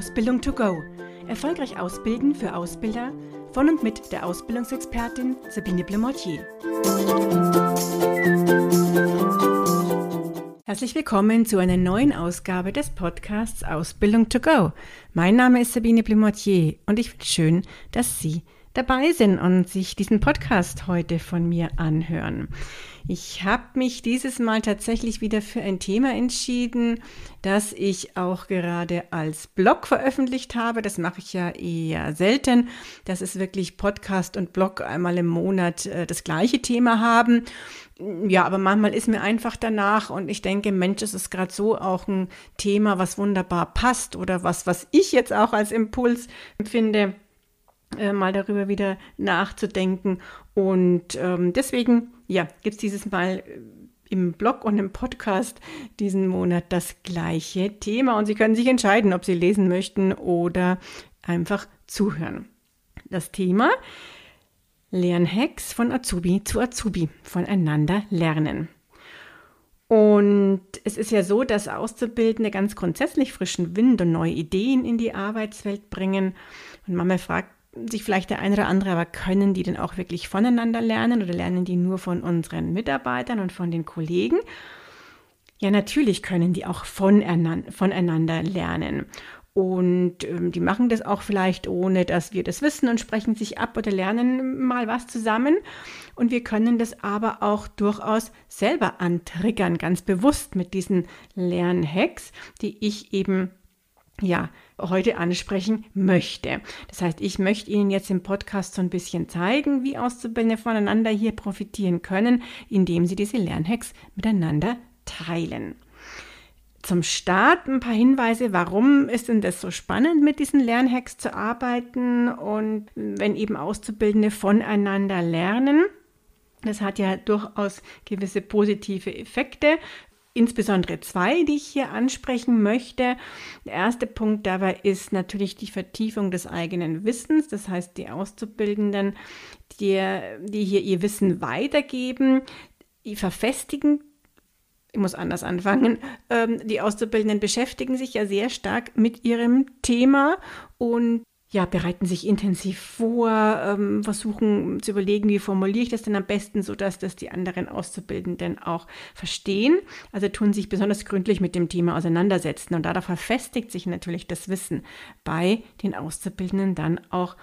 Ausbildung to go. Erfolgreich ausbilden für Ausbilder von und mit der Ausbildungsexpertin Sabine Blemortier. Herzlich willkommen zu einer neuen Ausgabe des Podcasts Ausbildung to go. Mein Name ist Sabine Blemortier und ich finde schön, dass Sie dabei sind und sich diesen Podcast heute von mir anhören. Ich habe mich dieses Mal tatsächlich wieder für ein Thema entschieden, das ich auch gerade als Blog veröffentlicht habe. Das mache ich ja eher selten, dass es wirklich Podcast und Blog einmal im Monat äh, das gleiche Thema haben. Ja, aber manchmal ist mir einfach danach und ich denke, Mensch, es ist gerade so auch ein Thema, was wunderbar passt oder was, was ich jetzt auch als Impuls empfinde äh, mal darüber wieder nachzudenken. Und ähm, deswegen, ja, gibt es dieses Mal äh, im Blog und im Podcast diesen Monat das gleiche Thema. Und Sie können sich entscheiden, ob Sie lesen möchten oder einfach zuhören. Das Thema Lernhacks von Azubi zu Azubi, voneinander lernen. Und es ist ja so, dass Auszubildende ganz grundsätzlich frischen Wind und neue Ideen in die Arbeitswelt bringen. Und Mama fragt sich vielleicht der eine oder andere, aber können die denn auch wirklich voneinander lernen oder lernen die nur von unseren Mitarbeitern und von den Kollegen? Ja, natürlich können die auch voneinander lernen. Und ähm, die machen das auch vielleicht ohne, dass wir das wissen und sprechen sich ab oder lernen mal was zusammen. Und wir können das aber auch durchaus selber antriggern, ganz bewusst mit diesen Lernhacks, die ich eben ja, heute ansprechen möchte. Das heißt, ich möchte Ihnen jetzt im Podcast so ein bisschen zeigen, wie Auszubildende voneinander hier profitieren können, indem sie diese Lernhacks miteinander teilen. Zum Start ein paar Hinweise, warum ist denn das so spannend, mit diesen Lernhacks zu arbeiten und wenn eben Auszubildende voneinander lernen. Das hat ja durchaus gewisse positive Effekte insbesondere zwei, die ich hier ansprechen möchte. Der erste Punkt dabei ist natürlich die Vertiefung des eigenen Wissens, das heißt die Auszubildenden, die, die hier ihr Wissen weitergeben, die verfestigen ich muss anders anfangen. Ähm, die Auszubildenden beschäftigen sich ja sehr stark mit ihrem Thema und ja, bereiten sich intensiv vor, ähm, versuchen zu überlegen, wie formuliere ich das denn am besten, sodass das die anderen Auszubildenden auch verstehen. Also tun sich besonders gründlich mit dem Thema auseinandersetzen und darauf verfestigt sich natürlich das Wissen bei den Auszubildenden dann auch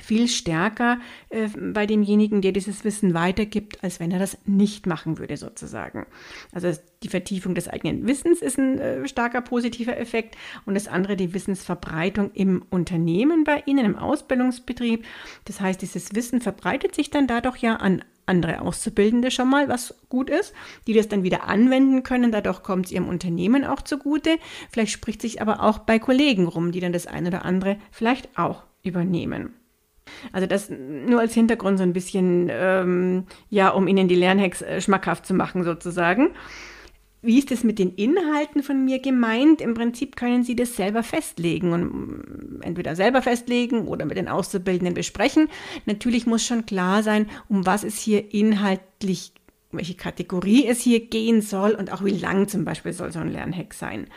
viel stärker äh, bei demjenigen, der dieses Wissen weitergibt, als wenn er das nicht machen würde, sozusagen. Also die Vertiefung des eigenen Wissens ist ein äh, starker positiver Effekt und das andere die Wissensverbreitung im Unternehmen bei Ihnen, im Ausbildungsbetrieb. Das heißt, dieses Wissen verbreitet sich dann dadurch ja an andere Auszubildende schon mal, was gut ist, die das dann wieder anwenden können. Dadurch kommt es ihrem Unternehmen auch zugute. Vielleicht spricht sich aber auch bei Kollegen rum, die dann das eine oder andere vielleicht auch übernehmen. Also das nur als Hintergrund so ein bisschen, ähm, ja, um Ihnen die Lernhacks äh, schmackhaft zu machen sozusagen. Wie ist es mit den Inhalten von mir gemeint? Im Prinzip können Sie das selber festlegen und mm, entweder selber festlegen oder mit den Auszubildenden besprechen. Natürlich muss schon klar sein, um was es hier inhaltlich, welche Kategorie es hier gehen soll und auch wie lang zum Beispiel soll so ein Lernhack sein.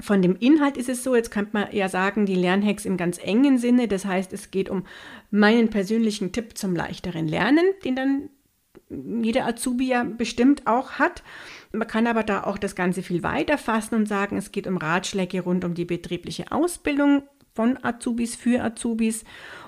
Von dem Inhalt ist es so, jetzt könnte man ja sagen, die Lernhacks im ganz engen Sinne. Das heißt, es geht um meinen persönlichen Tipp zum leichteren Lernen, den dann jeder Azubi ja bestimmt auch hat. Man kann aber da auch das Ganze viel weiter fassen und sagen, es geht um Ratschläge rund um die betriebliche Ausbildung von Azubis für Azubis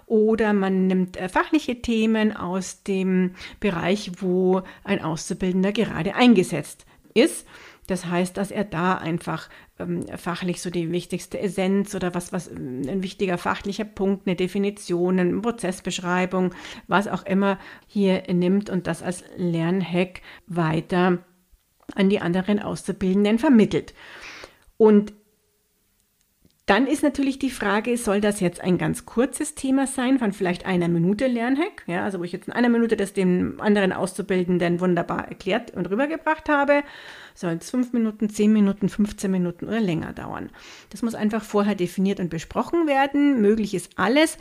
oder man nimmt äh, fachliche Themen aus dem Bereich, wo ein Auszubildender gerade eingesetzt ist. Das heißt, dass er da einfach ähm, fachlich so die wichtigste Essenz oder was, was ähm, ein wichtiger fachlicher Punkt, eine Definition, eine Prozessbeschreibung, was auch immer hier nimmt und das als Lernhack weiter an die anderen Auszubildenden vermittelt. Und dann ist natürlich die Frage, soll das jetzt ein ganz kurzes Thema sein, von vielleicht einer Minute Lernhack, ja, also wo ich jetzt in einer Minute das dem anderen Auszubildenden wunderbar erklärt und rübergebracht habe, soll es fünf Minuten, zehn Minuten, 15 Minuten oder länger dauern. Das muss einfach vorher definiert und besprochen werden. Möglich ist alles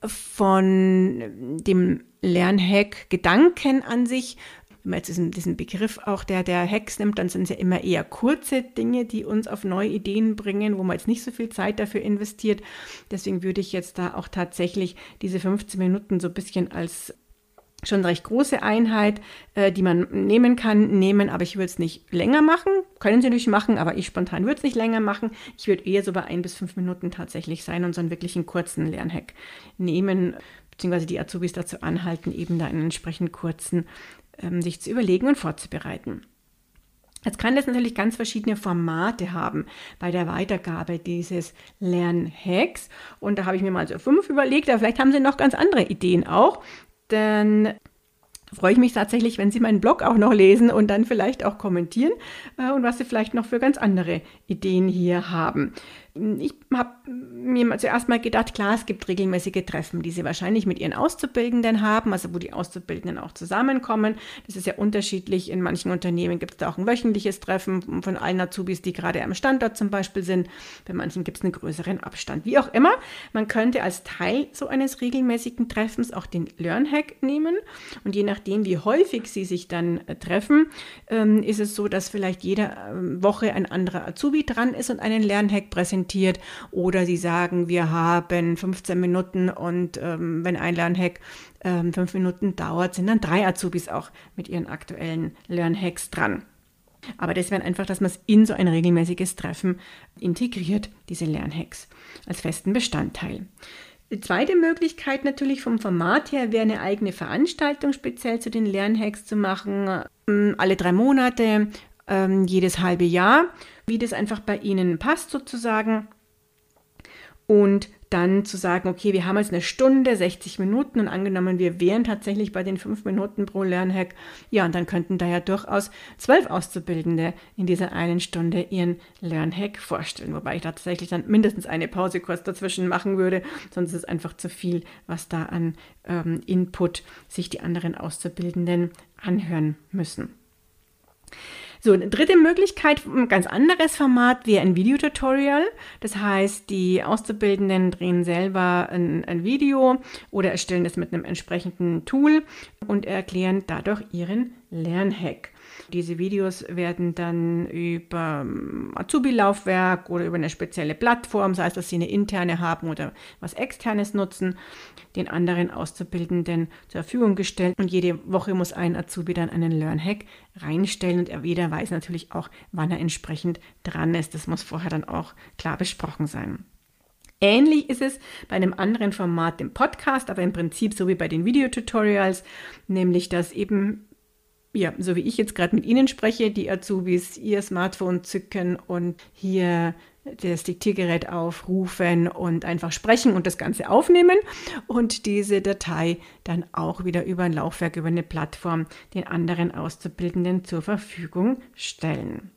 von dem Lernhack Gedanken an sich wenn man jetzt diesen, diesen Begriff auch der, der Hacks nimmt, dann sind es ja immer eher kurze Dinge, die uns auf neue Ideen bringen, wo man jetzt nicht so viel Zeit dafür investiert. Deswegen würde ich jetzt da auch tatsächlich diese 15 Minuten so ein bisschen als schon recht große Einheit, äh, die man nehmen kann, nehmen, aber ich würde es nicht länger machen. Können Sie natürlich machen, aber ich spontan würde es nicht länger machen. Ich würde eher so bei ein bis fünf Minuten tatsächlich sein und so einen wirklichen kurzen Lernhack nehmen, beziehungsweise die Azubis dazu anhalten, eben da einen entsprechend kurzen sich zu überlegen und vorzubereiten. Jetzt kann das natürlich ganz verschiedene Formate haben bei der Weitergabe dieses Lernhacks. Und da habe ich mir mal so fünf überlegt, aber vielleicht haben Sie noch ganz andere Ideen auch dann freue ich mich tatsächlich, wenn Sie meinen Blog auch noch lesen und dann vielleicht auch kommentieren äh, und was Sie vielleicht noch für ganz andere Ideen hier haben. Ich habe mir zuerst mal gedacht, klar, es gibt regelmäßige Treffen, die Sie wahrscheinlich mit Ihren Auszubildenden haben, also wo die Auszubildenden auch zusammenkommen. Das ist ja unterschiedlich. In manchen Unternehmen gibt es da auch ein wöchentliches Treffen von allen Azubis, die gerade am Standort zum Beispiel sind. Bei manchen gibt es einen größeren Abstand. Wie auch immer, man könnte als Teil so eines regelmäßigen Treffens auch den Learnhack nehmen. Und je nachdem, wie häufig Sie sich dann äh, treffen, ähm, ist es so, dass vielleicht jede ähm, Woche ein anderer Azubi dran ist und einen Lernhack präsentiert oder sie sagen, wir haben 15 Minuten und ähm, wenn ein Lernhack fünf Minuten dauert, sind dann drei Azubis auch mit ihren aktuellen Lernhacks dran. Aber das wäre einfach, dass man es in so ein regelmäßiges Treffen integriert, diese Lernhacks, als festen Bestandteil. Die zweite Möglichkeit natürlich vom Format her wäre eine eigene Veranstaltung speziell zu den Lernhacks zu machen, ähm, alle drei Monate, ähm, jedes halbe Jahr wie das einfach bei Ihnen passt sozusagen. Und dann zu sagen, okay, wir haben jetzt eine Stunde, 60 Minuten und angenommen, wir wären tatsächlich bei den fünf Minuten pro Lernhack, ja, und dann könnten da ja durchaus zwölf Auszubildende in dieser einen Stunde ihren Lernhack vorstellen, wobei ich tatsächlich dann mindestens eine Pause kurz dazwischen machen würde, sonst ist es einfach zu viel, was da an ähm, Input sich die anderen Auszubildenden anhören müssen. So, eine dritte Möglichkeit, ein ganz anderes Format wäre ein Videotutorial. Das heißt, die Auszubildenden drehen selber ein, ein Video oder erstellen es mit einem entsprechenden Tool und erklären dadurch ihren Lernhack. Diese Videos werden dann über ähm, Azubi-Laufwerk oder über eine spezielle Plattform, sei es, dass sie eine interne haben oder was externes nutzen, den anderen Auszubildenden zur Verfügung gestellt. Und jede Woche muss ein Azubi dann einen Learnhack reinstellen und er jeder weiß natürlich auch, wann er entsprechend dran ist. Das muss vorher dann auch klar besprochen sein. Ähnlich ist es bei einem anderen Format, dem Podcast, aber im Prinzip so wie bei den Videotutorials, nämlich dass eben ja, so wie ich jetzt gerade mit Ihnen spreche, die Azubis ihr Smartphone zücken und hier das Diktiergerät aufrufen und einfach sprechen und das Ganze aufnehmen und diese Datei dann auch wieder über ein Laufwerk, über eine Plattform den anderen Auszubildenden zur Verfügung stellen.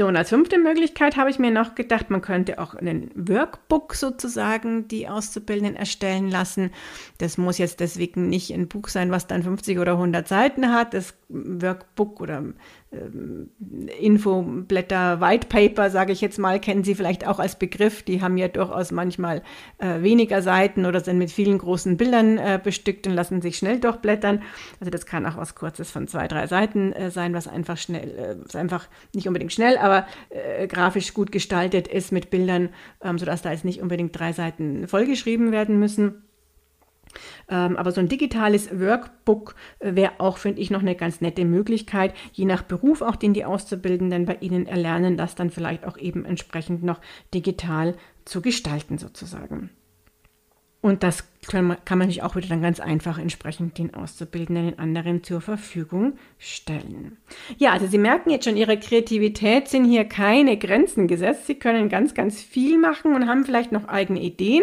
So, und als fünfte Möglichkeit habe ich mir noch gedacht, man könnte auch einen Workbook sozusagen die Auszubildenden erstellen lassen. Das muss jetzt deswegen nicht ein Buch sein, was dann 50 oder 100 Seiten hat. Das Workbook oder ähm, Infoblätter, White Paper, sage ich jetzt mal, kennen Sie vielleicht auch als Begriff. Die haben ja durchaus manchmal äh, weniger Seiten oder sind mit vielen großen Bildern äh, bestückt und lassen sich schnell durchblättern. Also das kann auch was Kurzes von zwei, drei Seiten äh, sein, was einfach schnell, was einfach nicht unbedingt schnell, aber äh, grafisch gut gestaltet ist mit Bildern, ähm, sodass da jetzt nicht unbedingt drei Seiten vollgeschrieben werden müssen. Ähm, aber so ein digitales Workbook äh, wäre auch, finde ich, noch eine ganz nette Möglichkeit, je nach Beruf auch, den die Auszubildenden bei Ihnen erlernen, das dann vielleicht auch eben entsprechend noch digital zu gestalten sozusagen. Und das kann man, kann man sich auch wieder dann ganz einfach entsprechend den Auszubildenden den anderen zur Verfügung stellen. Ja, also Sie merken jetzt schon, Ihre Kreativität sind hier keine Grenzen gesetzt. Sie können ganz, ganz viel machen und haben vielleicht noch eigene Ideen.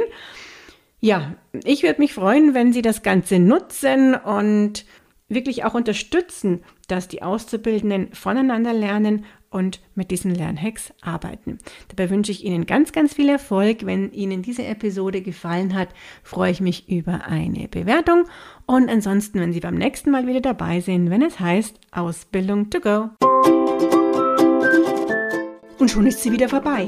Ja, ich würde mich freuen, wenn Sie das Ganze nutzen und wirklich auch unterstützen, dass die Auszubildenden voneinander lernen und mit diesen Lernhacks arbeiten. Dabei wünsche ich Ihnen ganz, ganz viel Erfolg. Wenn Ihnen diese Episode gefallen hat, freue ich mich über eine Bewertung. Und ansonsten, wenn Sie beim nächsten Mal wieder dabei sind, wenn es heißt Ausbildung to go. Und schon ist sie wieder vorbei.